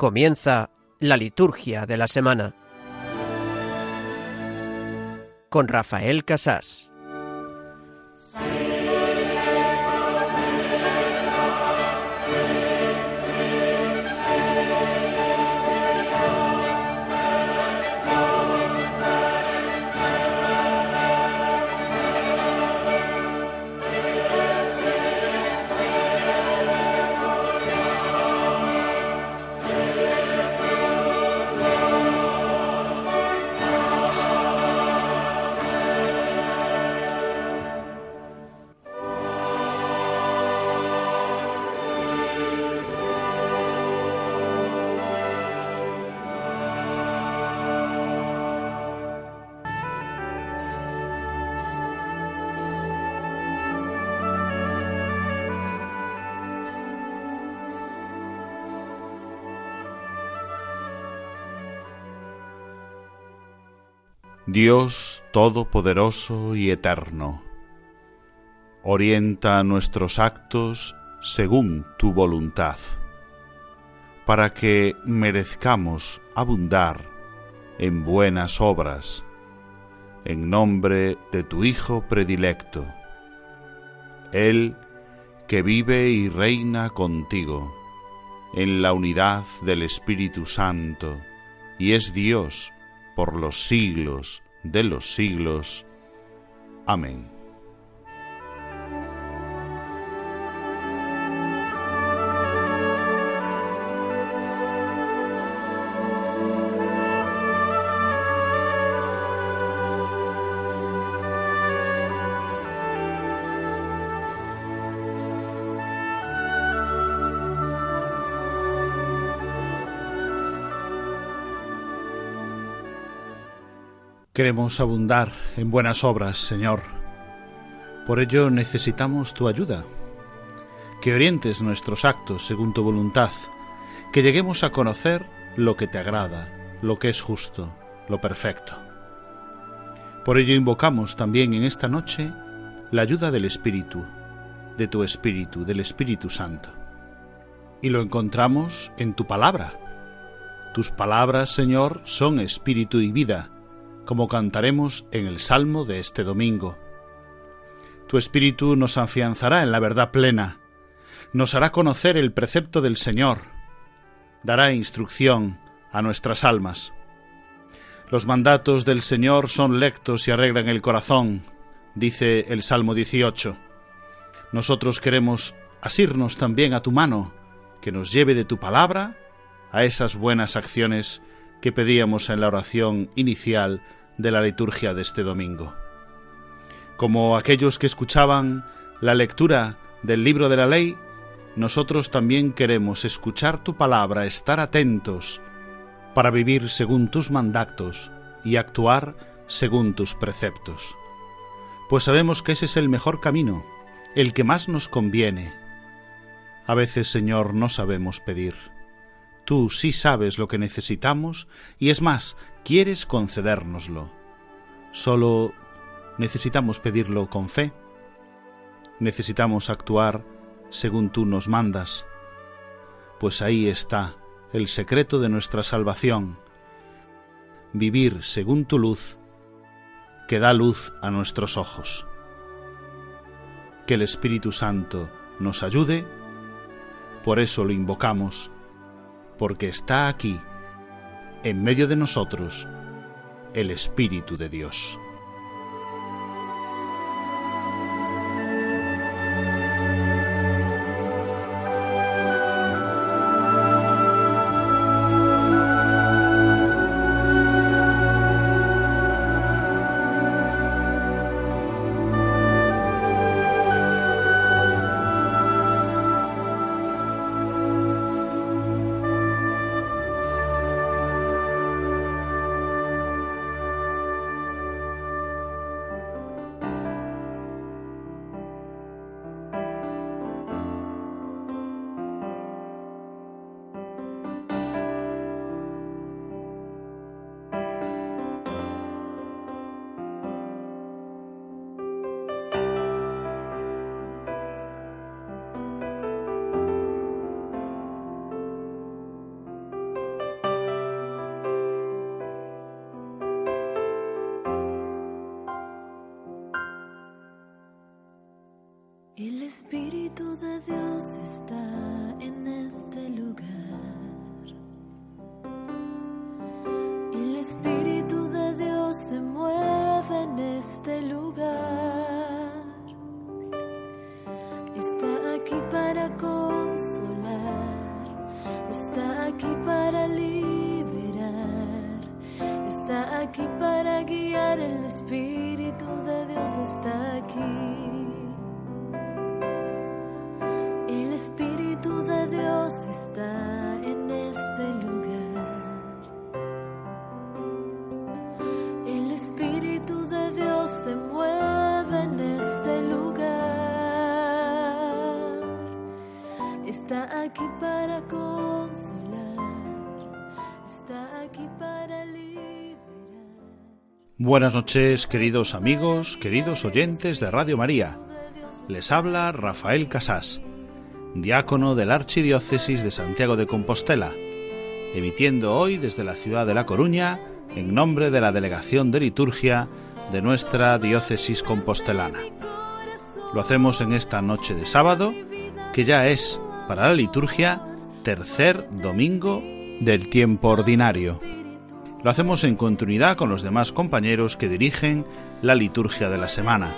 Comienza la liturgia de la semana con Rafael Casás. Dios Todopoderoso y Eterno, orienta nuestros actos según tu voluntad, para que merezcamos abundar en buenas obras, en nombre de tu Hijo predilecto, Él que vive y reina contigo en la unidad del Espíritu Santo, y es Dios, por los siglos de los siglos. Amén. Queremos abundar en buenas obras, Señor. Por ello necesitamos tu ayuda. Que orientes nuestros actos según tu voluntad, que lleguemos a conocer lo que te agrada, lo que es justo, lo perfecto. Por ello invocamos también en esta noche la ayuda del Espíritu, de tu Espíritu, del Espíritu Santo. Y lo encontramos en tu palabra. Tus palabras, Señor, son espíritu y vida como cantaremos en el Salmo de este domingo. Tu Espíritu nos afianzará en la verdad plena, nos hará conocer el precepto del Señor, dará instrucción a nuestras almas. Los mandatos del Señor son lectos y arreglan el corazón, dice el Salmo 18. Nosotros queremos asirnos también a tu mano, que nos lleve de tu palabra a esas buenas acciones que pedíamos en la oración inicial de la liturgia de este domingo. Como aquellos que escuchaban la lectura del libro de la ley, nosotros también queremos escuchar tu palabra, estar atentos para vivir según tus mandatos y actuar según tus preceptos. Pues sabemos que ese es el mejor camino, el que más nos conviene. A veces, Señor, no sabemos pedir. Tú sí sabes lo que necesitamos y es más, quieres concedérnoslo. Solo necesitamos pedirlo con fe. Necesitamos actuar según tú nos mandas, pues ahí está el secreto de nuestra salvación, vivir según tu luz, que da luz a nuestros ojos. Que el Espíritu Santo nos ayude, por eso lo invocamos, porque está aquí, en medio de nosotros, el Espíritu de Dios. Espíritu de Dios está Buenas noches, queridos amigos, queridos oyentes de Radio María. Les habla Rafael Casás diácono de la Archidiócesis de Santiago de Compostela, emitiendo hoy desde la ciudad de La Coruña en nombre de la Delegación de Liturgia de nuestra diócesis compostelana. Lo hacemos en esta noche de sábado, que ya es para la liturgia tercer domingo del tiempo ordinario. Lo hacemos en continuidad con los demás compañeros que dirigen la liturgia de la semana.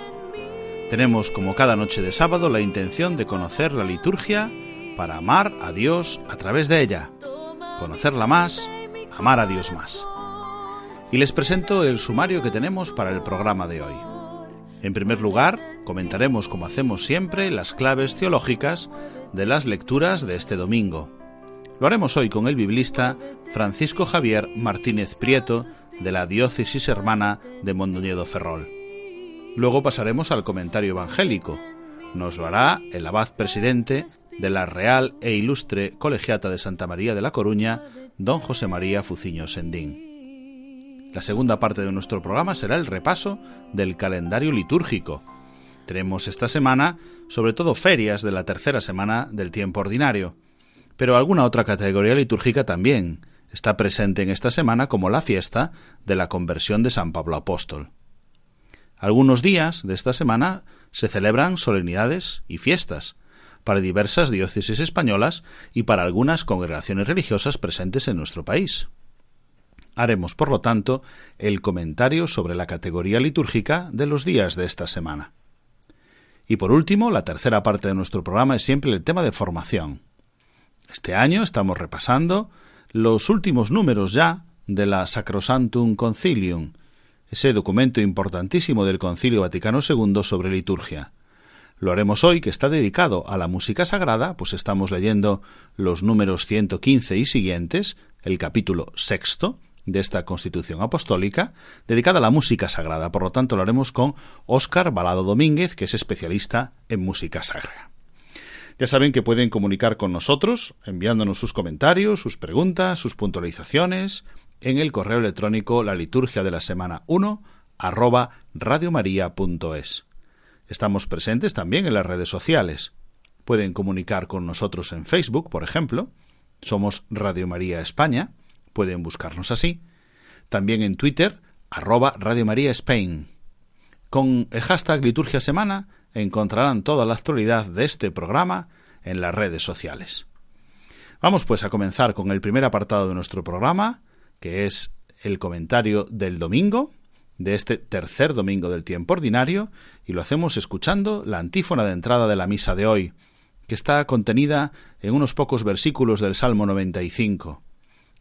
Tenemos como cada noche de sábado la intención de conocer la liturgia para amar a Dios a través de ella, conocerla más, amar a Dios más. Y les presento el sumario que tenemos para el programa de hoy. En primer lugar, comentaremos, como hacemos siempre, las claves teológicas de las lecturas de este domingo. Lo haremos hoy con el biblista Francisco Javier Martínez Prieto, de la diócesis hermana de Mondoñedo Ferrol. Luego pasaremos al comentario evangélico. Nos lo hará el abad presidente de la Real e Ilustre Colegiata de Santa María de la Coruña, don José María Fuciño Sendín. La segunda parte de nuestro programa será el repaso del calendario litúrgico. Tenemos esta semana sobre todo ferias de la tercera semana del tiempo ordinario, pero alguna otra categoría litúrgica también está presente en esta semana como la fiesta de la conversión de San Pablo Apóstol. Algunos días de esta semana se celebran solemnidades y fiestas para diversas diócesis españolas y para algunas congregaciones religiosas presentes en nuestro país. Haremos, por lo tanto, el comentario sobre la categoría litúrgica de los días de esta semana. Y por último, la tercera parte de nuestro programa es siempre el tema de formación. Este año estamos repasando los últimos números ya de la Sacrosantum Concilium, ese documento importantísimo del Concilio Vaticano II sobre liturgia. Lo haremos hoy, que está dedicado a la música sagrada, pues estamos leyendo los números 115 y siguientes, el capítulo sexto de esta Constitución Apostólica, dedicada a la música sagrada. Por lo tanto, lo haremos con Óscar Balado Domínguez, que es especialista en música sagrada. Ya saben que pueden comunicar con nosotros enviándonos sus comentarios, sus preguntas, sus puntualizaciones, en el correo electrónico la liturgia de la semana 1 arroba radiomaria.es. Estamos presentes también en las redes sociales. Pueden comunicar con nosotros en Facebook, por ejemplo. Somos Radio María España. Pueden buscarnos así. También en Twitter, arroba Radio María Spain. Con el hashtag Liturgia Semana encontrarán toda la actualidad de este programa en las redes sociales. Vamos pues a comenzar con el primer apartado de nuestro programa, que es el comentario del domingo, de este tercer domingo del tiempo ordinario, y lo hacemos escuchando la antífona de entrada de la misa de hoy, que está contenida en unos pocos versículos del Salmo 95.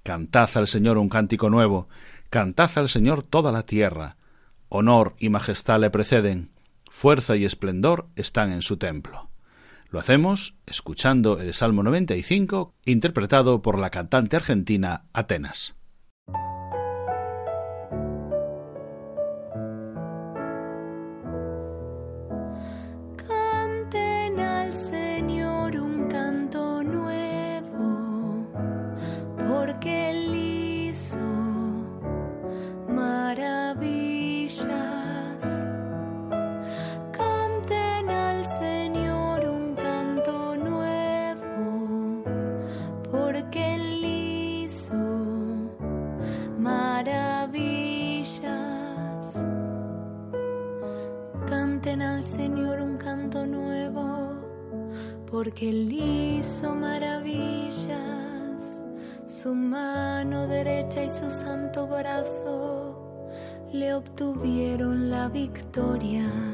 Cantad al Señor un cántico nuevo, cantad al Señor toda la tierra. Honor y majestad le preceden, fuerza y esplendor están en su templo. Lo hacemos escuchando el Salmo 95, interpretado por la cantante argentina Atenas. Porque él hizo maravillas, su mano derecha y su santo brazo le obtuvieron la victoria.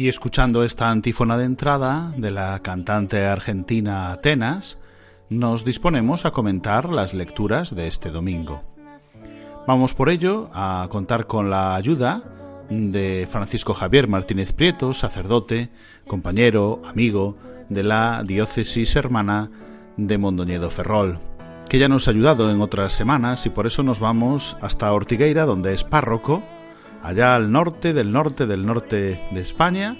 Y escuchando esta antífona de entrada de la cantante argentina Atenas, nos disponemos a comentar las lecturas de este domingo. Vamos por ello a contar con la ayuda de Francisco Javier Martínez Prieto, sacerdote, compañero, amigo de la diócesis hermana de Mondoñedo Ferrol, que ya nos ha ayudado en otras semanas y por eso nos vamos hasta Ortigueira, donde es párroco, allá al norte del norte del norte de España,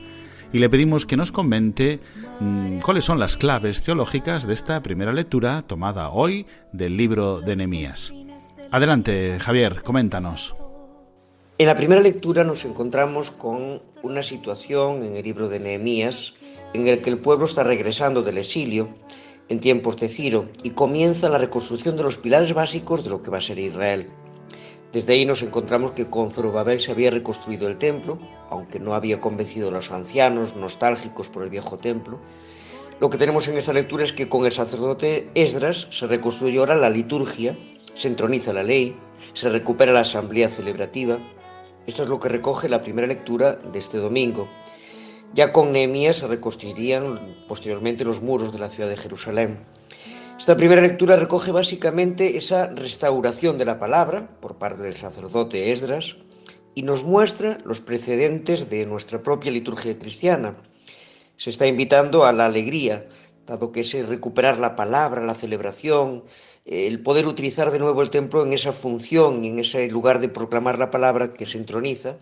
y le pedimos que nos comente mmm, cuáles son las claves teológicas de esta primera lectura tomada hoy del libro de Nehemías. Adelante, Javier, coméntanos. En la primera lectura nos encontramos con una situación en el libro de Nehemías en el que el pueblo está regresando del exilio en tiempos de Ciro y comienza la reconstrucción de los pilares básicos de lo que va a ser Israel. Desde ahí nos encontramos que con Zorobabel se había reconstruido el templo, aunque no había convencido a los ancianos nostálgicos por el viejo templo. Lo que tenemos en esta lectura es que con el sacerdote Esdras se reconstruye ahora la liturgia, se entroniza la ley, se recupera la asamblea celebrativa. Esto es lo que recoge la primera lectura de este domingo. Ya con Nehemías se reconstruirían posteriormente los muros de la ciudad de Jerusalén. Esta primera lectura recoge básicamente esa restauración de la palabra por parte del sacerdote Esdras y nos muestra los precedentes de nuestra propia liturgia cristiana. Se está invitando a la alegría, dado que es recuperar la palabra, la celebración, el poder utilizar de nuevo el templo en esa función, en ese lugar de proclamar la palabra que se entroniza,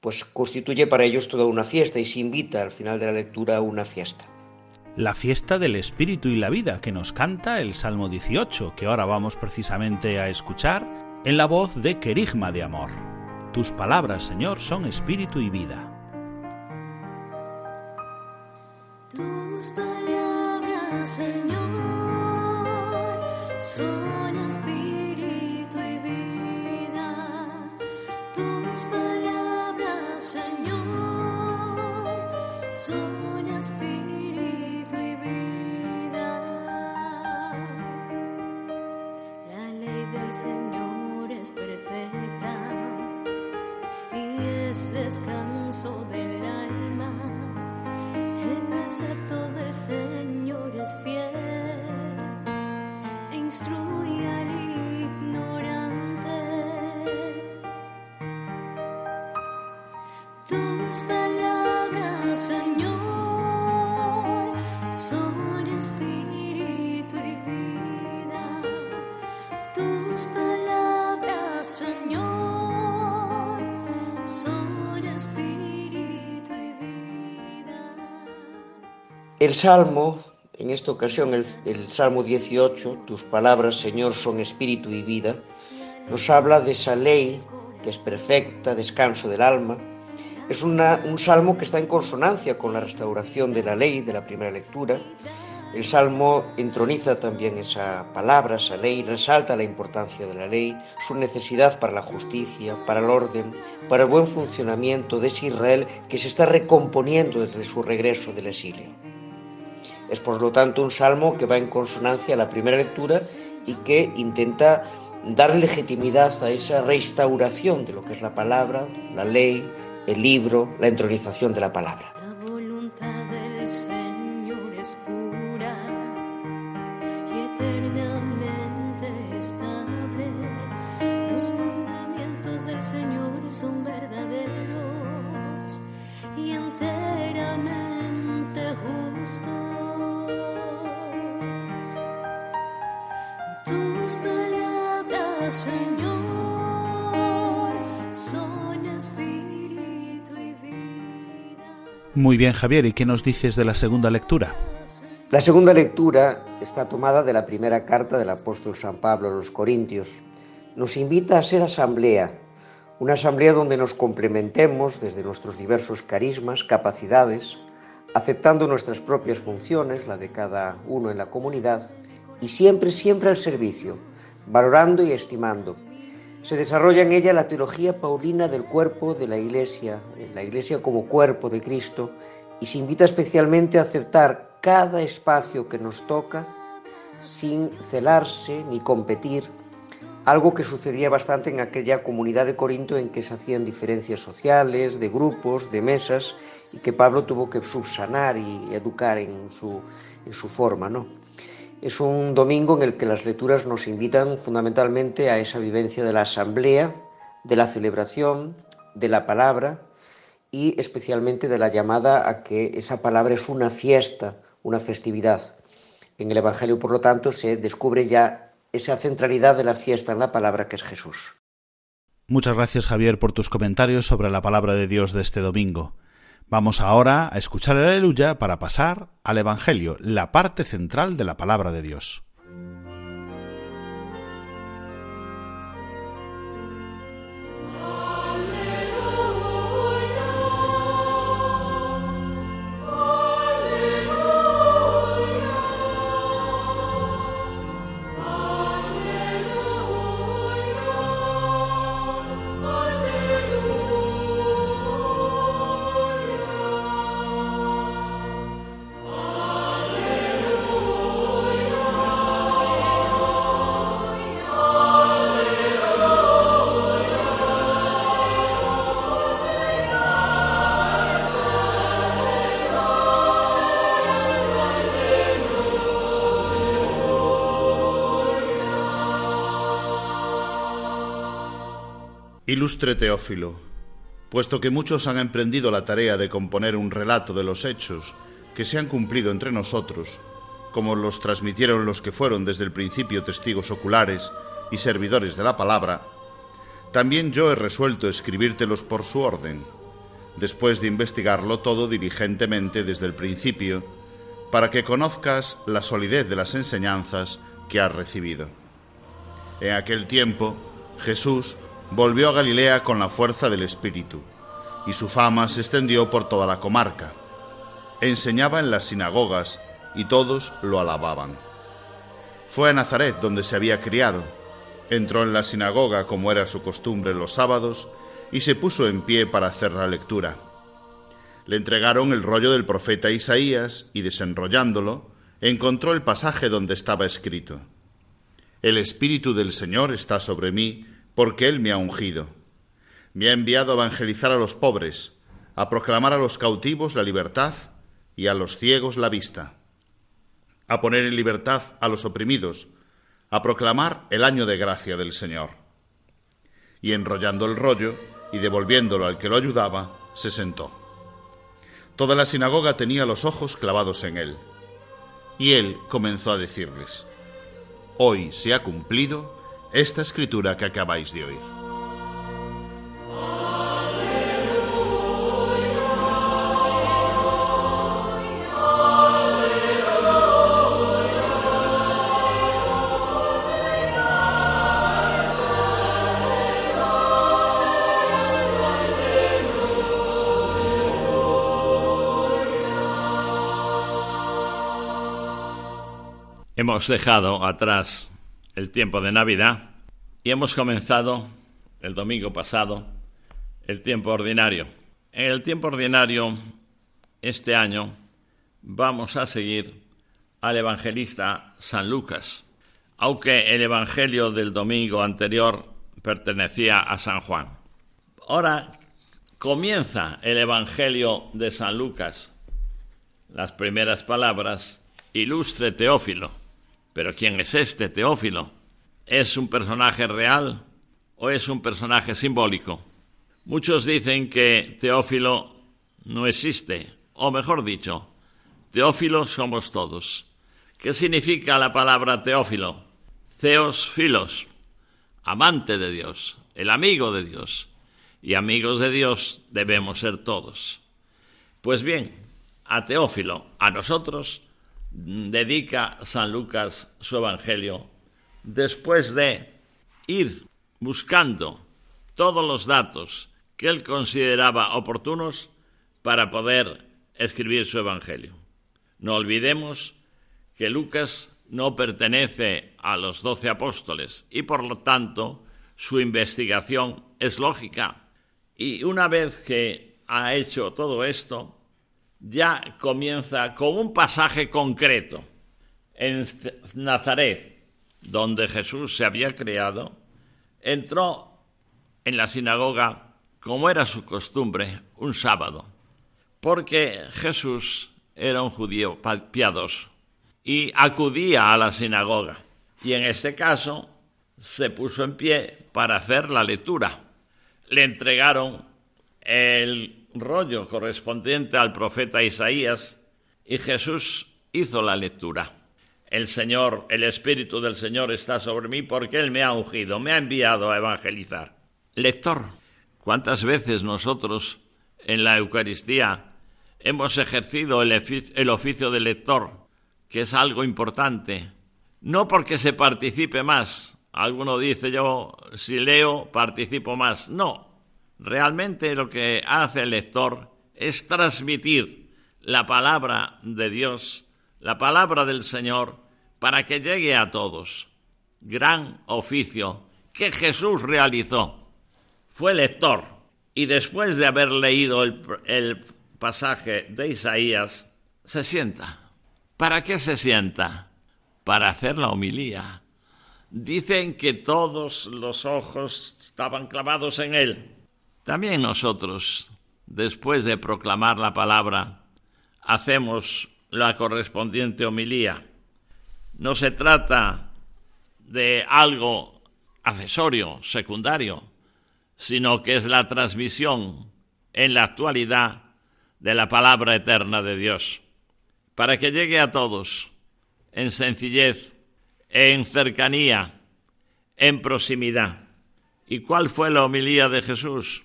pues constituye para ellos toda una fiesta y se invita al final de la lectura a una fiesta. La fiesta del Espíritu y la vida que nos canta el Salmo 18, que ahora vamos precisamente a escuchar, en la voz de Querigma de Amor. Tus palabras, Señor, son espíritu y vida. Tus palabras, Señor, son espíritu y vida. Tus palabras, Señor, son Señor es perfecta y es descanso del alma. El precepto del Señor es fiel instruye al ignorante. Tus palabras, Señor, son El Salmo, en esta ocasión el, Salmo 18, tus palabras, Señor, son espíritu y vida, nos habla de esa ley que es perfecta, descanso del alma. Es un salmo que está en consonancia con la restauración de la ley de la primera lectura. El salmo entroniza también esa palabra, esa ley, resalta la importancia de la ley, su necesidad para la justicia, para el orden, para el buen funcionamiento de ese Israel que se está recomponiendo desde su regreso del exilio. Es por lo tanto un salmo que va en consonancia a la primera lectura y que intenta dar legitimidad a esa restauración de lo que es la palabra, la ley, el libro, la entronización de la palabra. Muy bien, Javier, ¿y qué nos dices de la segunda lectura? La segunda lectura está tomada de la primera carta del apóstol San Pablo a los Corintios. Nos invita a ser asamblea, una asamblea donde nos complementemos desde nuestros diversos carismas, capacidades, aceptando nuestras propias funciones, la de cada uno en la comunidad, y siempre, siempre al servicio, valorando y estimando. Se desarrolla en ella la teología paulina del cuerpo de la Iglesia, la Iglesia como cuerpo de Cristo, y se invita especialmente a aceptar cada espacio que nos toca sin celarse ni competir, algo que sucedía bastante en aquella comunidad de Corinto en que se hacían diferencias sociales, de grupos, de mesas, y que Pablo tuvo que subsanar y educar en su, en su forma, ¿no? Es un domingo en el que las lecturas nos invitan fundamentalmente a esa vivencia de la asamblea, de la celebración, de la palabra y especialmente de la llamada a que esa palabra es una fiesta, una festividad. En el Evangelio, por lo tanto, se descubre ya esa centralidad de la fiesta en la palabra que es Jesús. Muchas gracias Javier por tus comentarios sobre la palabra de Dios de este domingo. Vamos ahora a escuchar el aleluya para pasar al Evangelio, la parte central de la palabra de Dios. Ilustre Teófilo, puesto que muchos han emprendido la tarea de componer un relato de los hechos que se han cumplido entre nosotros, como los transmitieron los que fueron desde el principio testigos oculares y servidores de la palabra, también yo he resuelto escribírtelos por su orden, después de investigarlo todo diligentemente desde el principio, para que conozcas la solidez de las enseñanzas que has recibido. En aquel tiempo, Jesús volvió a Galilea con la fuerza del Espíritu, y su fama se extendió por toda la comarca. Enseñaba en las sinagogas, y todos lo alababan. Fue a Nazaret donde se había criado. Entró en la sinagoga como era su costumbre los sábados, y se puso en pie para hacer la lectura. Le entregaron el rollo del profeta Isaías, y desenrollándolo, encontró el pasaje donde estaba escrito. El Espíritu del Señor está sobre mí, porque Él me ha ungido. Me ha enviado a evangelizar a los pobres, a proclamar a los cautivos la libertad y a los ciegos la vista, a poner en libertad a los oprimidos, a proclamar el año de gracia del Señor. Y enrollando el rollo y devolviéndolo al que lo ayudaba, se sentó. Toda la sinagoga tenía los ojos clavados en él. Y él comenzó a decirles, Hoy se ha cumplido esta escritura que acabáis de oír. Hemos dejado atrás tiempo de Navidad y hemos comenzado el domingo pasado el tiempo ordinario. En el tiempo ordinario, este año, vamos a seguir al evangelista San Lucas, aunque el evangelio del domingo anterior pertenecía a San Juan. Ahora comienza el evangelio de San Lucas. Las primeras palabras, ilustre Teófilo. Pero ¿quién es este Teófilo? ¿Es un personaje real o es un personaje simbólico? Muchos dicen que Teófilo no existe, o mejor dicho, Teófilo somos todos. ¿Qué significa la palabra Teófilo? Theos filos, amante de Dios, el amigo de Dios. Y amigos de Dios debemos ser todos. Pues bien, a Teófilo, a nosotros, dedica San Lucas su Evangelio después de ir buscando todos los datos que él consideraba oportunos para poder escribir su Evangelio. No olvidemos que Lucas no pertenece a los doce apóstoles y por lo tanto su investigación es lógica. Y una vez que ha hecho todo esto, ya comienza con un pasaje concreto. En Nazaret, donde Jesús se había criado, entró en la sinagoga, como era su costumbre, un sábado, porque Jesús era un judío piadoso y acudía a la sinagoga. Y en este caso se puso en pie para hacer la lectura. Le entregaron el rollo correspondiente al profeta Isaías y Jesús hizo la lectura. El Señor, el Espíritu del Señor está sobre mí porque Él me ha ungido, me ha enviado a evangelizar. Lector, ¿cuántas veces nosotros en la Eucaristía hemos ejercido el, el oficio de lector, que es algo importante? No porque se participe más. Alguno dice yo, si leo, participo más. No, Realmente lo que hace el lector es transmitir la palabra de Dios, la palabra del Señor, para que llegue a todos. Gran oficio que Jesús realizó. Fue lector y después de haber leído el, pasaje de Isaías, se sienta. ¿Para qué se sienta? Para hacer la homilía. Dicen que todos los ojos estaban clavados en él también nosotros, después de proclamar la palabra, hacemos la correspondiente homilía. No se trata de algo accesorio, secundario, sino que es la transmisión en la actualidad de la palabra eterna de Dios, para que llegue a todos en sencillez, en cercanía, en proximidad. ¿Y cuál fue la homilía de Jesús?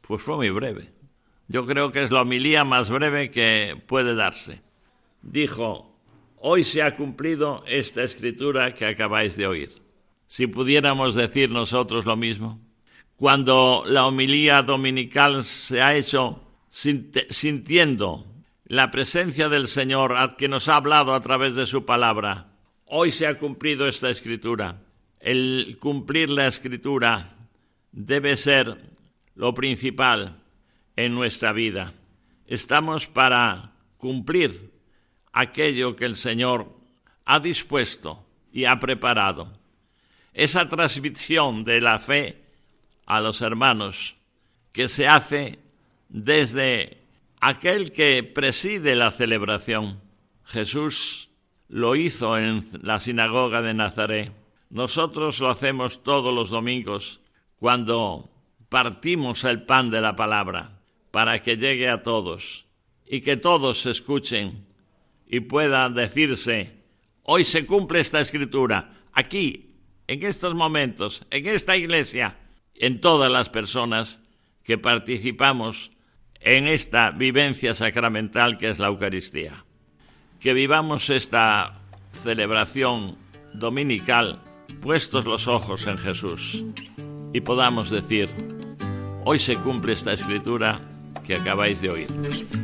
Pues fue muy breve. Yo creo que es la homilía más breve que puede darse. Dijo, hoy se ha cumplido esta escritura que acabáis de oír. Si pudiéramos decir nosotros lo mismo, cuando la homilía dominical se ha hecho sintiendo la presencia del Señor que nos ha hablado a través de su palabra, hoy se ha cumplido esta escritura. El cumplir la escritura debe ser lo principal en nuestra vida. Estamos para cumplir aquello que el Señor ha dispuesto y ha preparado. Esa transmisión de la fe a los hermanos que se hace desde aquel que preside la celebración. Jesús lo hizo en la sinagoga de Nazaret. Nosotros lo hacemos todos los domingos cuando partimos el pan de la palabra para que llegue a todos y que todos escuchen y pueda decirse, hoy se cumple esta escritura, aquí, en estos momentos, en esta iglesia, en todas las personas que participamos en esta vivencia sacramental que es la Eucaristía. Que vivamos esta celebración dominical puestos los ojos en Jesús y podamos decir, Hoy se cumple esta escritura que acabáis de oír.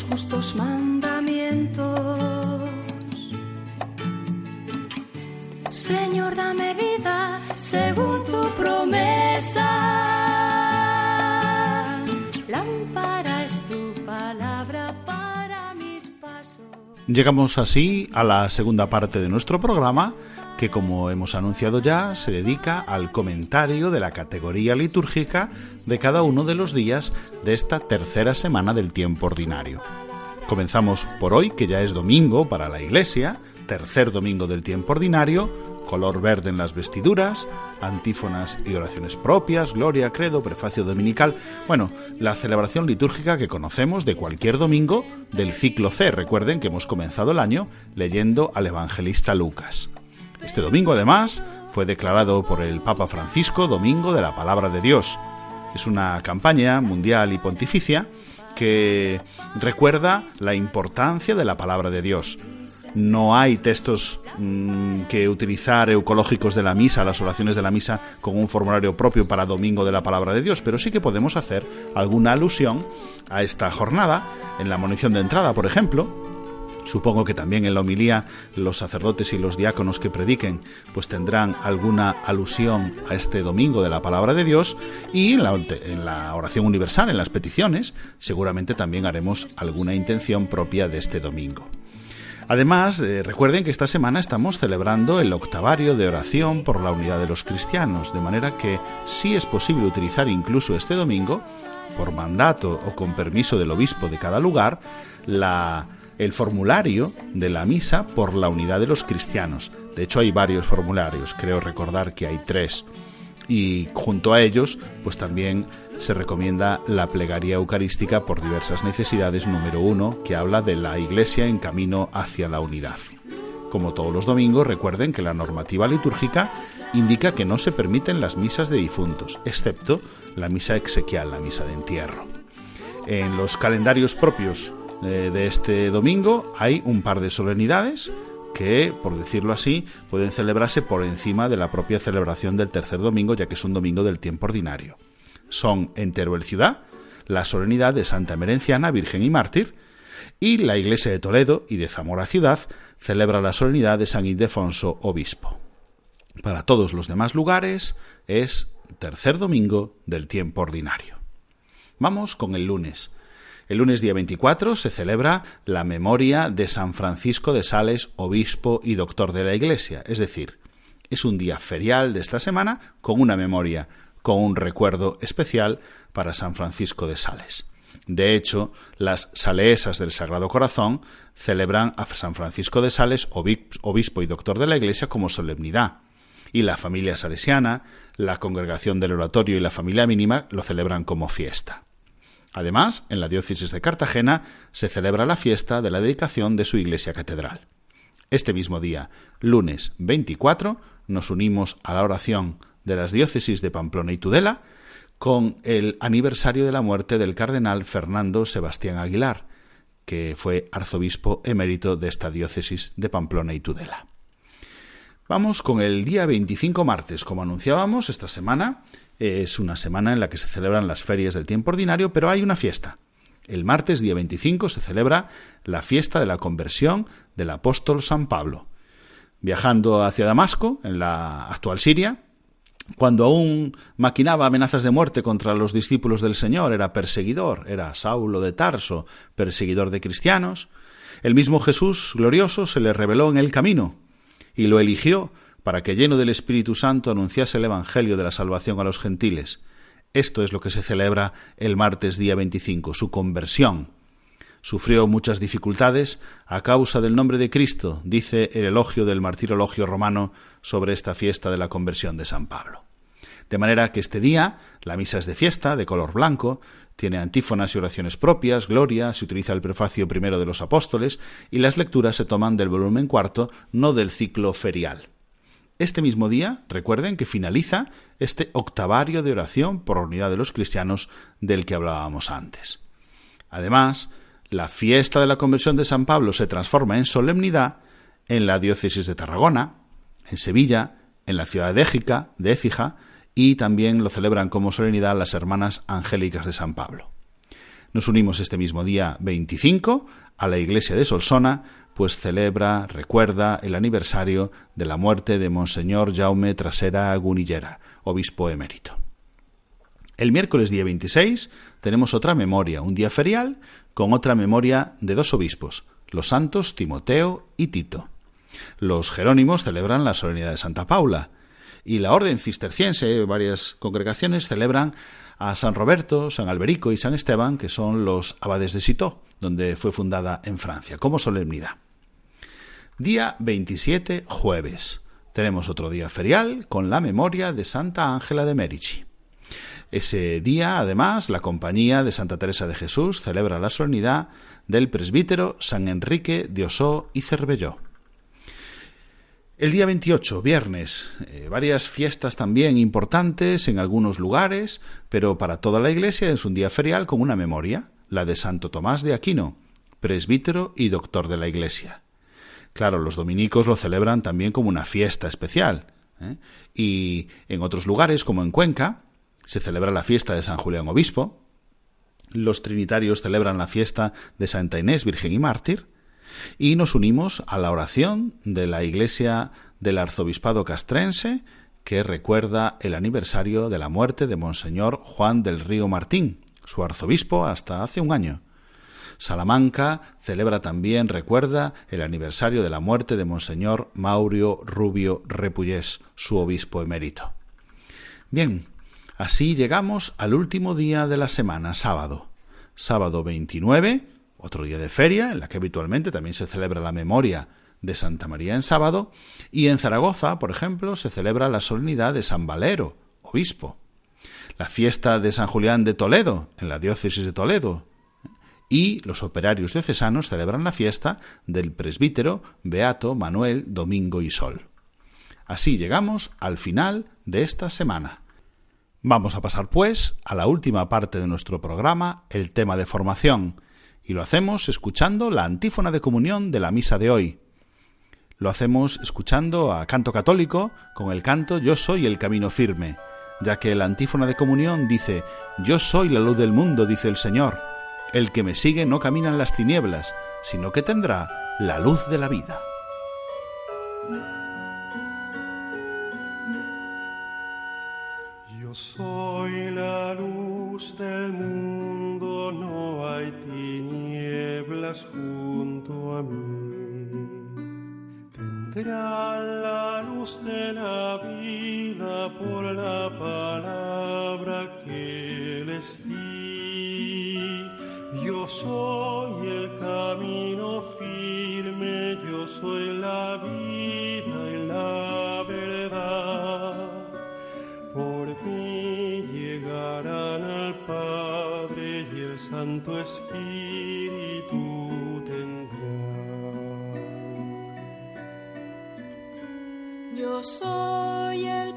Justos mandamientos. Señor, dame vida según tu promesa. Lámpara es tu palabra para mis pasos. Llegamos así a la segunda parte de nuestro programa que como hemos anunciado ya se dedica al comentario de la categoría litúrgica de cada uno de los días de esta tercera semana del tiempo ordinario. Comenzamos por hoy, que ya es domingo para la Iglesia, tercer domingo del tiempo ordinario, color verde en las vestiduras, antífonas y oraciones propias, gloria, credo, prefacio dominical. Bueno, la celebración litúrgica que conocemos de cualquier domingo del ciclo C. Recuerden que hemos comenzado el año leyendo al evangelista Lucas. Este domingo, además, fue declarado por el Papa Francisco Domingo de la Palabra de Dios. Es una campaña mundial y pontificia que recuerda la importancia de la palabra de Dios. No hay textos mm, que utilizar eucológicos de la misa, las oraciones de la misa, con un formulario propio para Domingo de la Palabra de Dios, pero sí que podemos hacer alguna alusión a esta jornada en la munición de entrada, por ejemplo, Supongo que también en la homilía los sacerdotes y los diáconos que prediquen pues tendrán alguna alusión a este domingo de la palabra de Dios y en la, oración universal, en las peticiones, seguramente también haremos alguna intención propia de este domingo. Además, eh, recuerden que esta semana estamos celebrando el octavario de oración por la unidad de los cristianos, de manera que sí es posible utilizar incluso este domingo, por mandato o con permiso del obispo de cada lugar, la el formulario de la misa por la unidad de los cristianos. De hecho, hay varios formularios, creo recordar que hay tres. Y junto a ellos, pues también se recomienda la plegaria eucarística por diversas necesidades número uno, que habla de la Iglesia en camino hacia la unidad. Como todos los domingos, recuerden que la normativa litúrgica indica que no se permiten las misas de difuntos, excepto la misa exequial, la misa de entierro. En los calendarios propios eh, de este domingo hay un par de solemnidades que, por decirlo así, pueden celebrarse por encima de la propia celebración del tercer domingo, ya que es un domingo del tiempo ordinario. Son en Teruel Ciudad, la solemnidad de Santa Merenciana, Virgen y Mártir, y la iglesia de Toledo y de Zamora Ciudad celebra la solemnidad de San Ildefonso, obispo. Para todos los demás lugares es tercer domingo del tiempo ordinario. Vamos con el lunes. El lunes día 24 se celebra la memoria de San Francisco de Sales, obispo y doctor de la Iglesia, es decir, es un día ferial de esta semana con una memoria, con un recuerdo especial para San Francisco de Sales. De hecho, las salesas del Sagrado Corazón celebran a San Francisco de Sales, obispo y doctor de la Iglesia, como solemnidad. Y la familia salesiana, la congregación del oratorio y la familia mínima lo celebran como fiesta. Además, en la diócesis de Cartagena se celebra la fiesta de la dedicación de su iglesia catedral. Este mismo día, lunes 24, nos unimos a la oración de las diócesis de Pamplona y Tudela con el aniversario de la muerte del cardenal Fernando Sebastián Aguilar, que fue arzobispo emérito de esta diócesis de Pamplona y Tudela. Vamos con el día 25 martes, como anunciábamos esta semana, es una semana en la que se celebran las ferias del tiempo ordinario, pero hay una fiesta. El martes día 25 se celebra la fiesta de la conversión del apóstol San Pablo. Viajando hacia Damasco, en la actual Siria, cuando aún maquinaba amenazas de muerte contra los discípulos del Señor, era perseguidor, era Saulo de Tarso, perseguidor de cristianos, el mismo Jesús glorioso se le reveló en el camino y lo eligió para que lleno del Espíritu Santo anunciase el Evangelio de la salvación a los gentiles. Esto es lo que se celebra el martes día 25, su conversión. Sufrió muchas dificultades a causa del nombre de Cristo, dice el elogio del martirologio romano sobre esta fiesta de la conversión de San Pablo. De manera que este día la misa es de fiesta, de color blanco, tiene antífonas y oraciones propias, gloria, se utiliza el prefacio primero de los apóstoles y las lecturas se toman del volumen cuarto, no del ciclo ferial. Este mismo día, recuerden que finaliza este octavario de oración por la unidad de los cristianos del que hablábamos antes. Además, la fiesta de la conversión de San Pablo se transforma en solemnidad en la diócesis de Tarragona, en Sevilla, en la ciudad de Écija, de Écija, y también lo celebran como solemnidad las hermanas angélicas de San Pablo. Nos unimos este mismo día 25 a la iglesia de Solsona pues celebra, recuerda el aniversario de la muerte de Monseñor Jaume Trasera Gunillera, obispo emérito. El miércoles día 26 tenemos otra memoria, un día ferial, con otra memoria de dos obispos, los santos Timoteo y Tito. Los jerónimos celebran la solemnidad de Santa Paula, y la orden cisterciense, varias congregaciones celebran a San Roberto, San Alberico y San Esteban, que son los abades de Citeaux, donde fue fundada en Francia, como solemnidad. Día 27, jueves. tenemos otro día ferial con la memoria de Santa Ángela de Merici. Ese día, además, la Compañía de Santa Teresa de Jesús celebra la solemnidad del presbítero San Enrique de Osó y Cervelló. El día 28, viernes, eh, varias fiestas también importantes en algunos lugares, pero para toda la Iglesia es un día ferial con una memoria, la de Santo Tomás de Aquino, presbítero y doctor de la Iglesia. Claro, los dominicos lo celebran también como una fiesta especial. ¿eh? Y en otros lugares, como en Cuenca, se celebra la fiesta de San Julián Obispo, los trinitarios celebran la fiesta de Santa Inés Virgen y Mártir, y nos unimos a la oración de la iglesia del arzobispado castrense que recuerda el aniversario de la muerte de Monseñor Juan del Río Martín, su arzobispo hasta hace un año. Salamanca celebra también, recuerda, el aniversario de la muerte de Monseñor Maurio Rubio Repullés, su obispo emérito. Bien, Así llegamos al último día de la semana, sábado. Sábado 29, otro día de feria, en la que habitualmente también se celebra la memoria de Santa María en sábado, y en Zaragoza, por ejemplo, se celebra la solemnidad de San Valero, obispo. La fiesta de San Julián de Toledo, en la diócesis de Toledo, y los operarios diocesanos celebran la fiesta del presbítero Beato Manuel Domingo y Sol. Así llegamos al final de esta semana. Vamos a pasar, pues, a la última parte de nuestro programa, el tema de formación, y lo hacemos escuchando la antífona de comunión de la misa de hoy. Lo hacemos escuchando a canto católico con el canto Yo soy el camino firme, ya que la antífona de comunión dice Yo soy la luz del mundo, dice el Señor. El que me sigue no camina en las tinieblas, sino que tendrá la luz de la vida. soy la luz del mundo, no hay tinieblas Tendrán la luz de la vida por la palabra que les di. Yo soy el camino firme, yo soy la vida y la verdad. Por mí llegarán al Padre y el Santo Espíritu soy el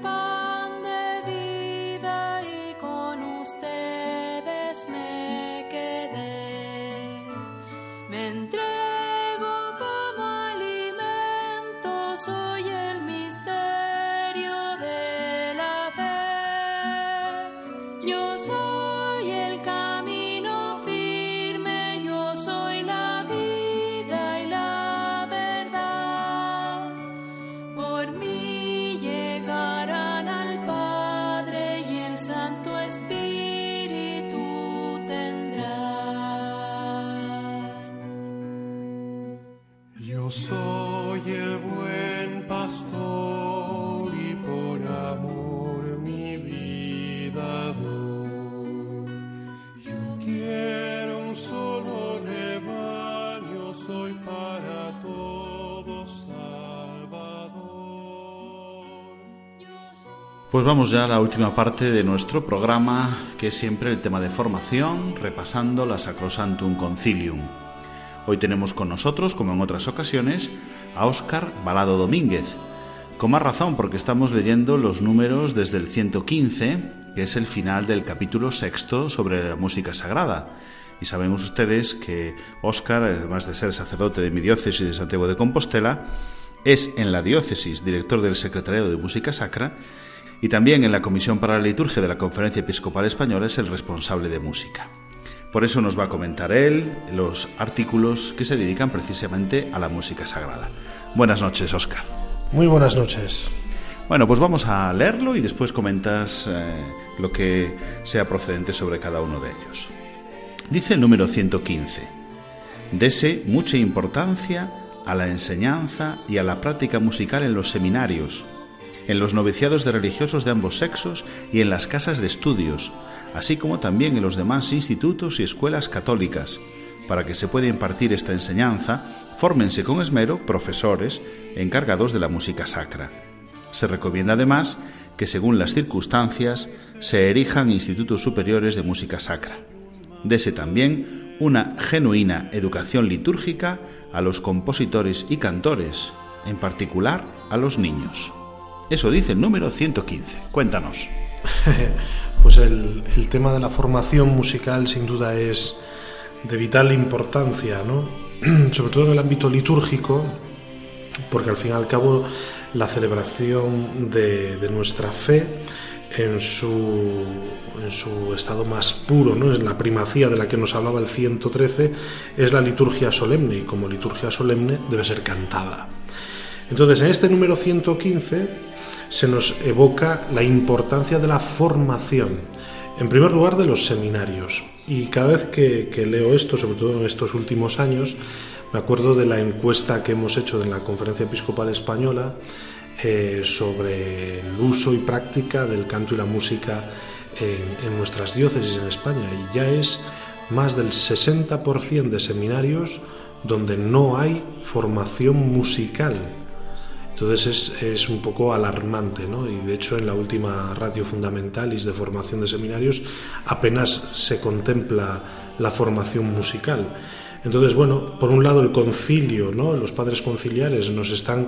Pues vamos ya a la última parte de nuestro programa, que es siempre el tema de formación, repasando la Sacrosantum Concilium. Hoy tenemos con nosotros, como en otras ocasiones, a Óscar Balado Domínguez. Con más razón, porque estamos leyendo los números desde el 115, que es el final del capítulo sexto sobre la música sagrada. Y sabemos ustedes que Óscar, además de ser sacerdote de mi diócesis de Santiago de Compostela, es en la diócesis director del Secretariado de Música Sacra y también en la Comisión para la Liturgia de la Conferencia Episcopal Española es el responsable de música. Por eso nos va a comentar él los artículos que se dedican precisamente a la música sagrada. Buenas noches, Óscar. Muy buenas noches. Bueno, pues vamos a leerlo y después comentas eh, lo que sea procedente sobre cada uno de ellos. Dice el número 115. Dese mucha importancia a la enseñanza y a la práctica musical en los seminarios, en los noviciados de religiosos de ambos sexos y en las casas de estudios, así como también en los demás institutos y escuelas católicas. Para que se pueda impartir esta enseñanza, fórmense con esmero profesores encargados de la música sacra. Se recomienda además que según las circunstancias se erijan institutos superiores de música sacra. Dese también una genuina educación litúrgica a los compositores y cantores, en particular a los niños. Eso dice el número 115. Cuéntanos. pues el, tema de la formación musical sin duda es de vital importancia, ¿no? sobre todo en el ámbito litúrgico, porque al fin y al cabo la celebración de, de nuestra fe en su, en su estado más puro, ¿no? es la primacía de la que nos hablaba el 113, es la liturgia solemne y como liturgia solemne debe ser cantada. Entonces, en este número 115 se nos evoca la importancia de la formación, en primer lugar de los seminarios. Y cada vez que, leo esto, sobre todo en estos últimos años, me acuerdo de la encuesta que hemos hecho en la Conferencia Episcopal Española eh, sobre el uso y práctica del canto y la música en nuestras diócesis en España. Y ya es más del 60% de seminarios donde no hay formación musical. Entonces es, es, un poco alarmante, ¿no? Y de hecho en la última ratio fundamentalis de formación de seminarios apenas se contempla la formación musical. Entonces, bueno, por un lado el concilio, ¿no? Los padres conciliares nos están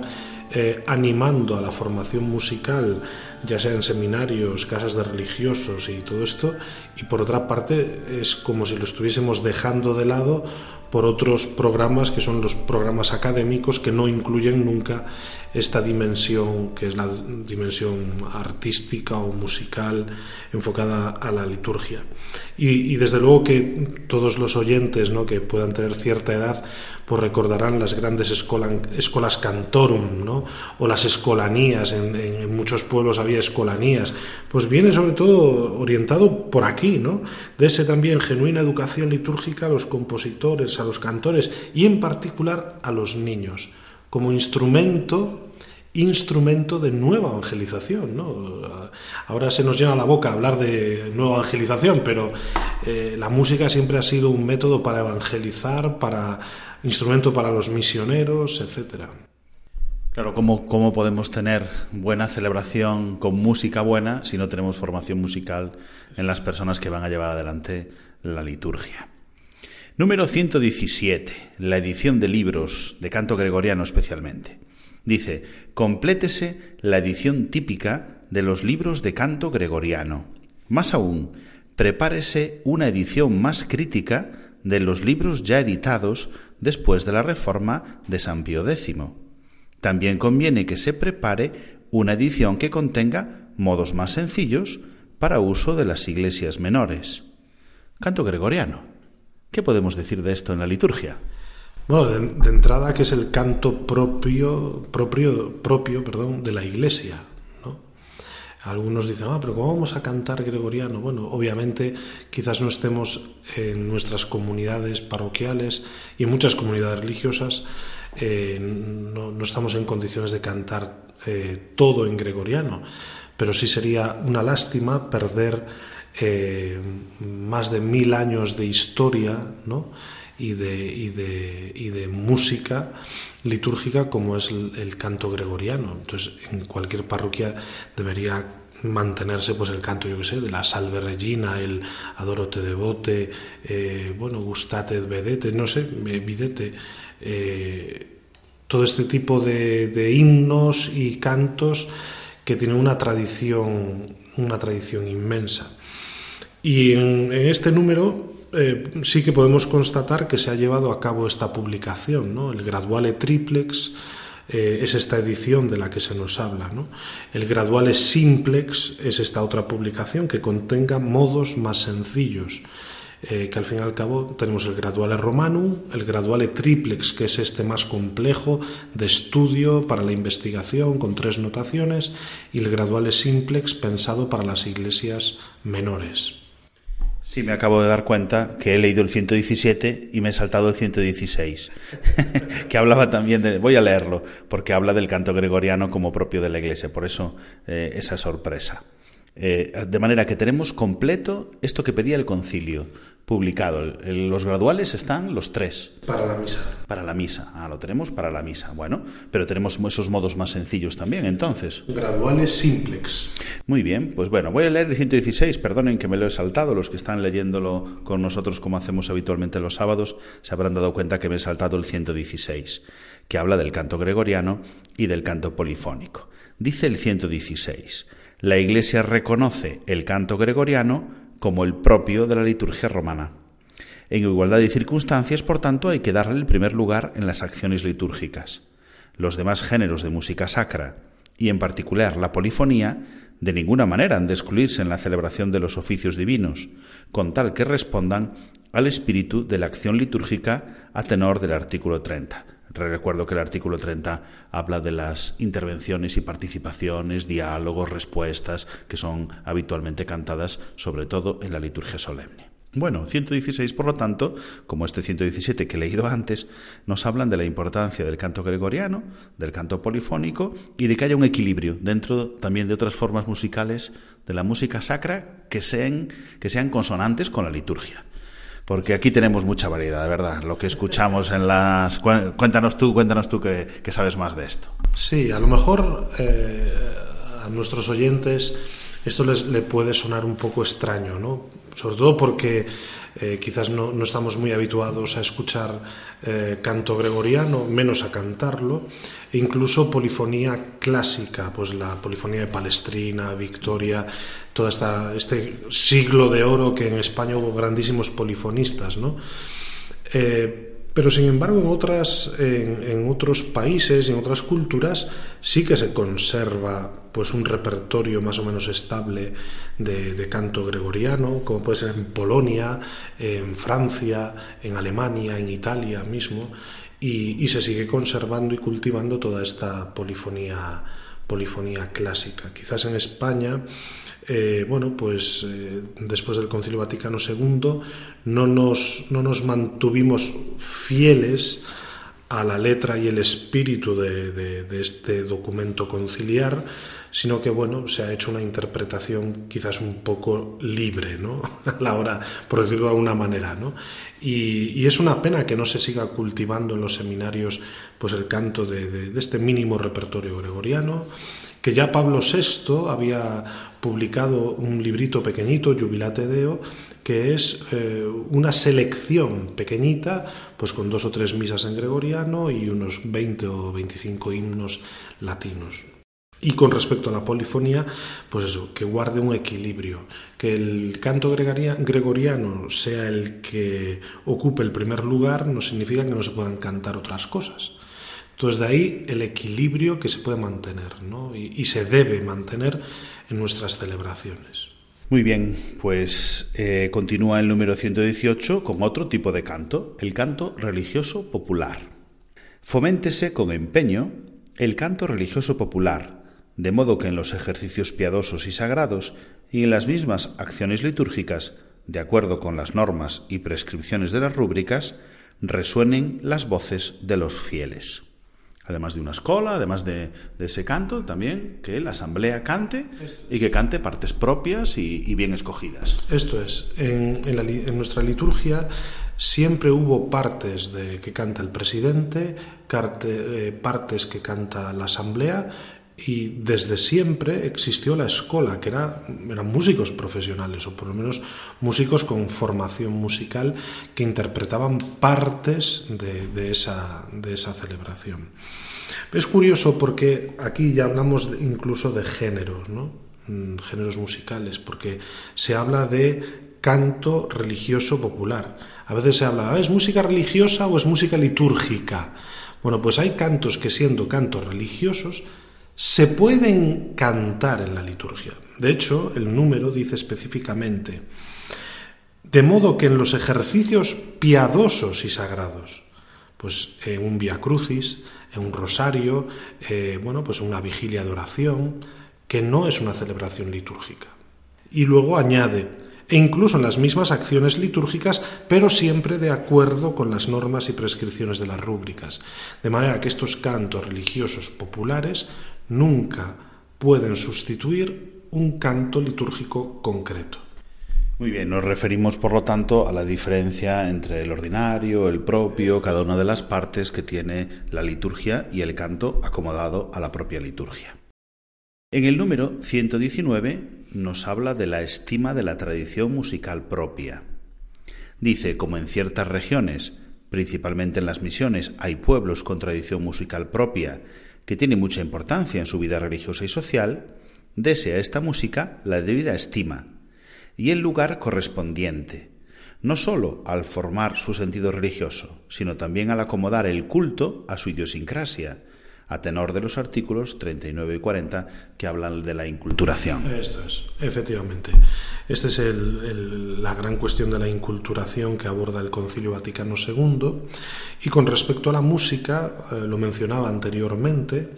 eh, animando a la formación musical, ya sea en seminarios, casas de religiosos y todo esto, y por otra parte es como si lo estuviésemos dejando de lado por otros programas que son los programas académicos que no incluyen nunca esta dimensión que es la dimensión artística o musical enfocada a la liturgia. Y, desde luego que todos los oyentes ¿no? que puedan tener cierta edad pues recordarán las grandes escolas cantorum, ¿no? o las escolanías, en, en, muchos pueblos había escolanías, pues viene sobre todo orientado por aquí, ¿no? de ese también genuina educación litúrgica a los compositores, a los cantores y en particular a los niños, como instrumento instrumento de nueva evangelización. ¿no? Ahora se nos llena la boca hablar de nueva evangelización, pero eh, la música siempre ha sido un método para evangelizar, para instrumento para los misioneros, etcétera. Claro, ¿cómo, ¿cómo podemos tener buena celebración con música buena si no tenemos formación musical en las personas que van a llevar adelante la liturgia? Número 117, la edición de libros de canto gregoriano especialmente. Dice, complétese la edición típica de los libros de canto gregoriano. Más aún, prepárese una edición más crítica de los libros ya editados después de la reforma de San Pío X. También conviene que se prepare una edición que contenga modos más sencillos para uso de las iglesias menores. Canto gregoriano. ¿Qué podemos decir de esto en la liturgia? Bueno, de, entrada que es el canto propio, propio, propio perdón, de la iglesia. Algunos dicen, ah, pero ¿cómo vamos a cantar gregoriano? Bueno, obviamente quizás no estemos en nuestras comunidades parroquiales y en muchas comunidades religiosas eh, no, no, estamos en condiciones de cantar eh, todo en gregoriano, pero sí sería una lástima perder eh, más de mil años de historia, ¿no? Y de, y de, y de música litúrgica como es el, canto gregoriano. Entonces, en cualquier parroquia debería mantenerse pues el canto, yo que sé, de la Salve Regina, el Adoro te devote, eh, bueno, Gustate vedete, no sé, videte, eh, todo este tipo de, de himnos y cantos que tienen una tradición, una tradición inmensa. Y en este número eh, sí que podemos constatar que se ha llevado a cabo esta publicación, ¿no? el Graduale Triplex eh, es esta edición de la que se nos habla. El Graduale Simplex es esta otra publicación que contenga modos más sencillos. Eh, que al fin y al cabo tenemos el Graduale Romanum, el Graduale Triplex, que es este más complejo de estudio para la investigación con tres notaciones, y el Graduale Simplex pensado para las iglesias menores. Sí, me acabo de dar cuenta que he leído el 117 y me he saltado el 116, que hablaba también de... Voy a leerlo, porque habla del canto gregoriano como propio de la iglesia, por eso eh, esa sorpresa. Eh, de manera que tenemos completo esto que pedía el concilio, publicado. los graduales están los tres. Para la misa. Para la misa. Ah, lo tenemos para la misa. Bueno, pero tenemos esos modos más sencillos también, entonces. Graduales simplex. Muy bien, pues bueno, voy a leer el 116. Perdonen que me lo he saltado. Los que están leyéndolo con nosotros como hacemos habitualmente los sábados se habrán dado cuenta que me he saltado el 116, que habla del canto gregoriano y del canto polifónico. Dice el 116. La Iglesia reconoce el canto gregoriano como el propio de la liturgia romana. En igualdad de circunstancias, por tanto, hay que darle el primer lugar en las acciones litúrgicas. Los demás géneros de música sacra, y en particular la polifonía, de ninguna manera han de excluirse en la celebración de los oficios divinos, con tal que respondan al espíritu de la acción litúrgica a tenor del artículo 30. Recuerdo que el artículo 30 habla de las intervenciones y participaciones, diálogos, respuestas que son habitualmente cantadas, sobre todo en la liturgia solemne. Bueno, 116, por lo tanto, como este 117 que he leído antes, nos hablan de la importancia del canto gregoriano, del canto polifónico y de que haya un equilibrio dentro también de otras formas musicales de la música sacra que sean, que sean consonantes con la liturgia porque aquí tenemos mucha variedad, de verdad. Lo que escuchamos en las... Cuéntanos tú, cuéntanos tú que, sabes más de esto. Sí, a lo mejor eh, a nuestros oyentes esto les le puede sonar un poco extraño, ¿no? Sobre todo porque eh, quizás no, no, estamos muy habituados a escuchar eh, canto gregoriano, menos a cantarlo, e incluso polifonía clásica, pues la polifonía de Palestrina, Victoria, todo este siglo de oro que en España hubo grandísimos polifonistas, ¿no? Eh, pero sin embargo, en, otras, en, otros países, en otras culturas, sí que se conserva pues, un repertorio más o menos estable de, canto gregoriano, como puede ser en Polonia, en Francia, en Alemania, en Italia mismo, y, y se sigue conservando y cultivando toda esta polifonía, polifonía clásica. Quizás en España eh, bueno, pues eh, después del Concilio Vaticano II no nos, no nos mantuvimos fieles a la letra y el espíritu de, este documento conciliar, sino que bueno, se ha hecho una interpretación quizás un poco libre, ¿no? a la hora, por decirlo de alguna manera, ¿no? Y, y, es una pena que no se siga cultivando en los seminarios pues el canto de, este mínimo repertorio gregoriano que ya Pablo VI había publicado un librito pequeñito, Jubilate Deo, que es eh, una selección pequeñita, pues con dos o tres misas en gregoriano y unos 20 o 25 himnos latinos. Y con respecto a la polifonía, pues eso, que guarde un equilibrio, que el canto gregoriano sea el que ocupe el primer lugar, no significa que no se puedan cantar otras cosas. Entonces de ahí el equilibrio que se puede mantener ¿no? y, se debe mantener en nuestras celebraciones. Muy bien, pues eh, continúa el número 118 con otro tipo de canto, el canto religioso popular. Foméntese con empeño el canto religioso popular, de modo que en los ejercicios piadosos y sagrados y en las mismas acciones litúrgicas, de acuerdo con las normas y prescripciones de las rúbricas, resuenen las voces de los fieles además de una escola, además de, ese canto, también que la asamblea cante y que cante partes propias y, bien escogidas. Esto es, en, nuestra liturgia siempre hubo partes de que canta el presidente, eh, partes que canta la asamblea y desde siempre existió la escuela, que era, eran músicos profesionales, o por lo menos músicos con formación musical que interpretaban partes de, esa, de esa celebración. Es curioso porque aquí ya hablamos incluso de géneros, ¿no? Mm, géneros musicales, porque se habla de canto religioso popular. A veces se habla, ah, ¿es música religiosa o es música litúrgica? Bueno, pues hay cantos que siendo cantos religiosos se pueden cantar en la liturgia. De hecho, el número dice específicamente, de modo que en los ejercicios piadosos y sagrados, pues en un Via Crucis, en un rosario, eh, bueno, pues una vigilia de oración, que no es una celebración litúrgica. Y luego añade, e incluso en las mismas acciones litúrgicas, pero siempre de acuerdo con las normas y prescripciones de las rúbricas, de manera que estos cantos religiosos populares nunca pueden sustituir un canto litúrgico concreto. Muy bien, nos referimos por lo tanto a la diferencia entre el ordinario, el propio, cada una de las partes que tiene la liturgia y el canto acomodado a la propia liturgia. En el número 119 nos habla de la estima de la tradición musical propia. Dice, como en ciertas regiones, principalmente en las misiones, hay pueblos con tradición musical propia que tiene mucha importancia en su vida religiosa y social, dese a esta música la debida estima y el lugar correspondiente, no sólo al formar su sentido religioso, sino también al acomodar el culto a su idiosincrasia, a tenor de los artículos 39 y 40 que hablan de la inculturación. Esto es, efectivamente. Esta es la gran cuestión de la inculturación que aborda el Concilio Vaticano II. Y con respecto a la música, eh, lo mencionaba anteriormente,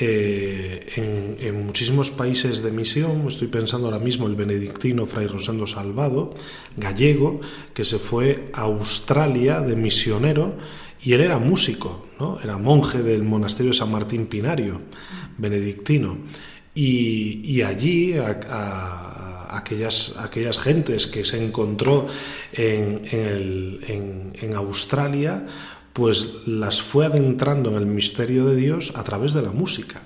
eh, en, muchísimos países de misión, estoy pensando ahora mismo el benedictino Fray Rosendo Salvado, gallego, que se fue a Australia de misionero y él era músico, ¿no? era monje del monasterio de San Martín Pinario, benedictino. Y, allí a, aquellas, aquellas gentes que se encontró en, en Australia, pues las fue adentrando en el misterio de Dios a través de la música.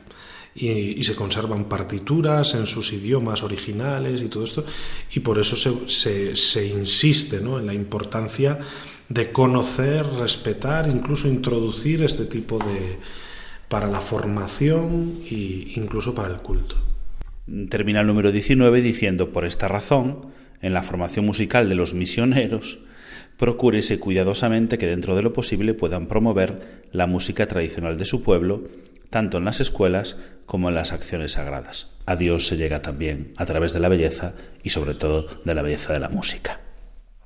Y, se conservan partituras en sus idiomas originales y todo esto, y por eso se, se, insiste ¿no? en la importancia de conocer, respetar, incluso introducir este tipo de para la formación e incluso para el culto. Termina el número 19 diciendo, por esta razón, en la formación musical de los misioneros, procúrese cuidadosamente que dentro de lo posible puedan promover la música tradicional de su pueblo, tanto en las escuelas como en las acciones sagradas. A Dios se llega también a través de la belleza y sobre todo de la belleza de la música.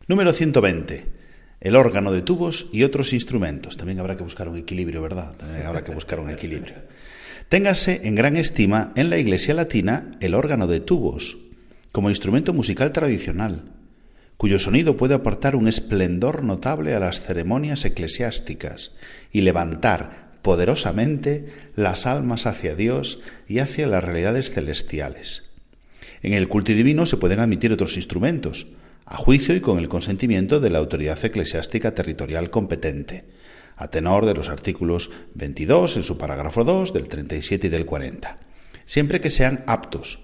Número 120. El órgano de tubos y otros instrumentos. También habrá que buscar un equilibrio, ¿verdad? También habrá que buscar un equilibrio. Téngase en gran estima en la Iglesia latina el órgano de tubos, como instrumento musical tradicional, cuyo sonido puede aportar un esplendor notable a las ceremonias eclesiásticas y levantar poderosamente las almas hacia Dios y hacia las realidades celestiales. En el culto divino se pueden admitir otros instrumentos, a juicio y con el consentimiento de la autoridad eclesiástica territorial competente, a tenor de los artículos 22 en su parágrafo 2 del 37 y del 40, siempre que sean aptos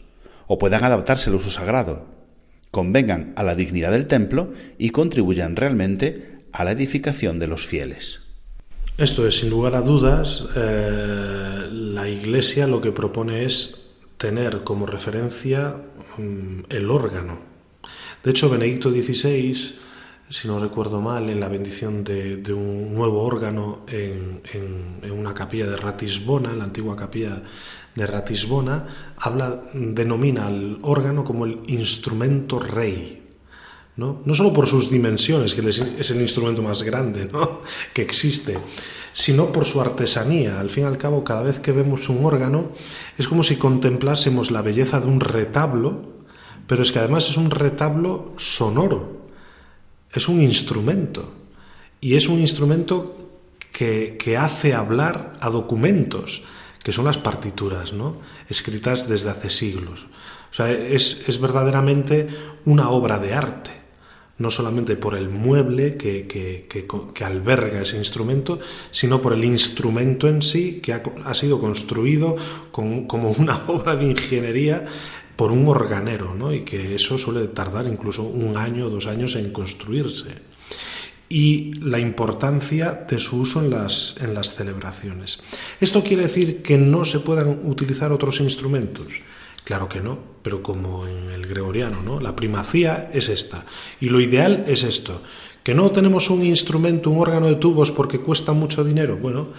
o puedan adaptarse al uso sagrado, convengan a la dignidad del templo y contribuyan realmente a la edificación de los fieles. Esto es, sin lugar a dudas, eh, la Iglesia lo que propone es tener como referencia mm, el órgano. De hecho, Benedicto XVI, si no recuerdo mal, en la bendición de, un nuevo órgano en, una capilla de Ratisbona, en la antigua capilla de Ratisbona, habla, denomina al órgano como el instrumento rey. ¿no? no solo por sus dimensiones, que es el instrumento más grande que existe, sino por su artesanía. Al fin y al cabo, cada vez que vemos un órgano, es como si contemplásemos la belleza de un retablo, pero es que además es un retablo sonoro, es un instrumento, y es un instrumento que, que hace hablar a documentos que son las partituras, ¿no? escritas desde hace siglos. O sea, es, es verdaderamente una obra de arte, no solamente por el mueble que, que, que, alberga ese instrumento, sino por el instrumento en sí, que ha, ha sido construido con, como una obra de ingeniería por un organero, ¿no? y que eso suele tardar incluso un año o dos años en construirse y la importancia de su uso en las, en las celebraciones. ¿Esto quiere decir que no se puedan utilizar otros instrumentos? Claro que no, pero como en el gregoriano, ¿no? La primacía es esta y lo ideal es esto. Que no tenemos un instrumento, un órgano de tubos porque cuesta mucho dinero. Bueno,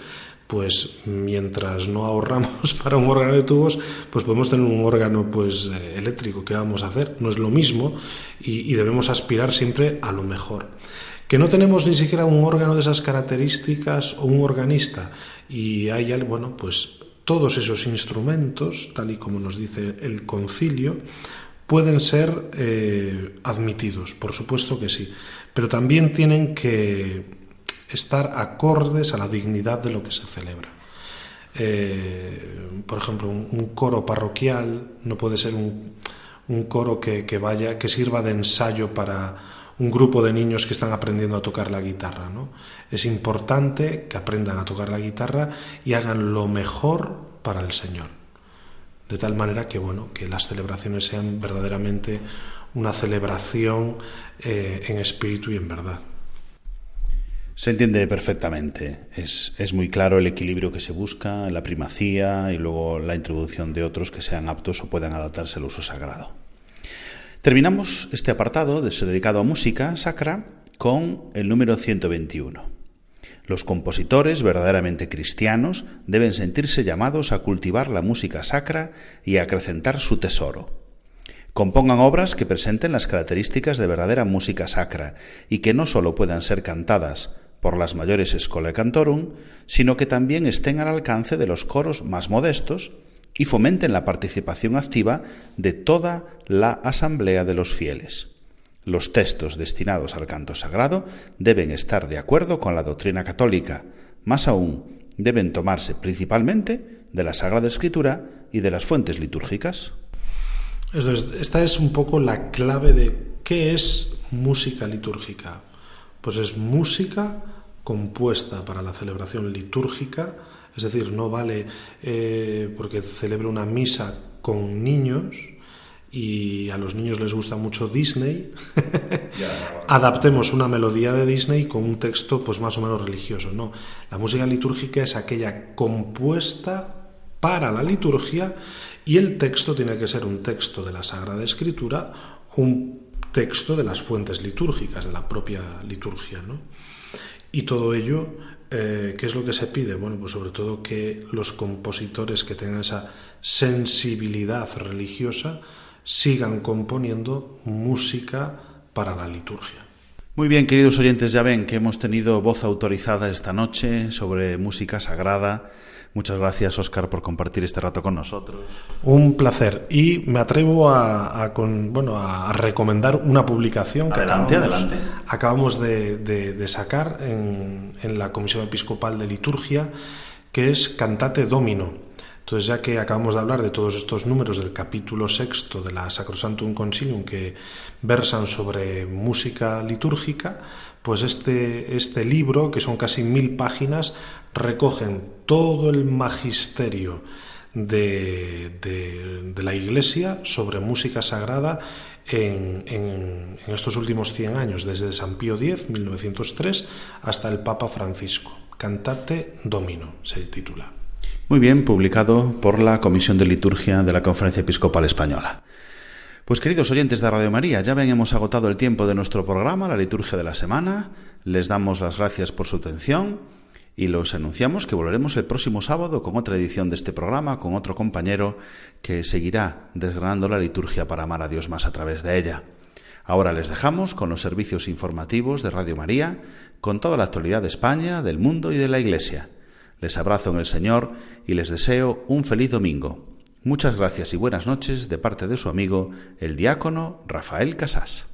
pues mientras no ahorramos para un órgano de tubos, pues podemos tener un órgano pues eh, eléctrico. ¿Qué vamos a hacer? No es lo mismo y, debemos aspirar siempre a lo mejor que no tenemos ni siquiera un órgano de esas características o un organista. Y hay, bueno, pues todos esos instrumentos, tal y como nos dice el concilio, pueden ser eh, admitidos, por supuesto que sí, pero también tienen que estar acordes a la dignidad de lo que se celebra. eh, por ejemplo, un, coro parroquial no puede ser un, coro que, vaya, que sirva de ensayo para un grupo de niños que están aprendiendo a tocar la guitarra. ¿no? Es importante que aprendan a tocar la guitarra y hagan lo mejor para el Señor. De tal manera que, bueno, que las celebraciones sean verdaderamente una celebración eh, en espíritu y en verdad. Se entiende perfectamente. Es, es, muy claro el equilibrio que se busca, la primacía y luego la introducción de otros que sean aptos o puedan adaptarse al uso sagrado. Terminamos este apartado dedicado a música sacra con el número 121. Los compositores verdaderamente cristianos deben sentirse llamados a cultivar la música sacra y a acrecentar su tesoro. Compongan obras que presenten las características de verdadera música sacra y que no sólo puedan ser cantadas por las mayores Scolae Cantorum, sino que también estén al alcance de los coros más modestos y fomenten la participación activa de toda la asamblea de los fieles. Los textos destinados al canto sagrado deben estar de acuerdo con la doctrina católica, más aún, deben tomarse principalmente de la Sagrada Escritura y de las fuentes litúrgicas esta es un poco la clave de qué es música litúrgica. Pues es música compuesta para la celebración litúrgica, es decir, no vale eh, porque celebre una misa con niños y a los niños les gusta mucho Disney, adaptemos una melodía de Disney con un texto pues más o menos religioso. No, la música litúrgica es aquella compuesta para la liturgia y el texto tiene que ser un texto de la Sagrada Escritura un texto de las fuentes litúrgicas, de la propia liturgia. ¿no? Y todo ello, eh, ¿qué es lo que se pide? Bueno, pues sobre todo que los compositores que tengan esa sensibilidad religiosa sigan componiendo música para la liturgia. Muy bien, queridos oyentes, ya ven que hemos tenido voz autorizada esta noche sobre música sagrada Muchas gracias, Oscar, por compartir este rato con nosotros. Un placer. Y me atrevo a, bueno, a recomendar una publicación que adelante, acabamos, adelante. acabamos de, sacar en, en, la Comisión Episcopal de Liturgia, que es Cantate Domino. Entonces, ya que acabamos de hablar de todos estos números del capítulo sexto de la Sacrosantum Concilium que versan sobre música litúrgica, pues este, este libro, que son casi mil páginas, recogen todo el magisterio de, de, la Iglesia sobre música sagrada en, en, estos últimos 100 años, desde San Pío X, 1903, hasta el Papa Francisco. Cantate Domino se titula. Muy bien, publicado por la Comisión de Liturgia de la Conferencia Episcopal Española. Pues queridos oyentes de Radio María, ya ven, hemos agotado el tiempo de nuestro programa, la liturgia de la semana. Les damos las gracias por su atención y los anunciamos que volveremos el próximo sábado con otra edición de este programa, con otro compañero que seguirá desgranando la liturgia para amar a Dios más a través de ella. Ahora les dejamos con los servicios informativos de Radio María, con toda la actualidad de España, del mundo y de la Iglesia. Les abrazo en el Señor y les deseo un feliz domingo. Muchas gracias y buenas noches de parte de su amigo, el diácono Rafael Casás.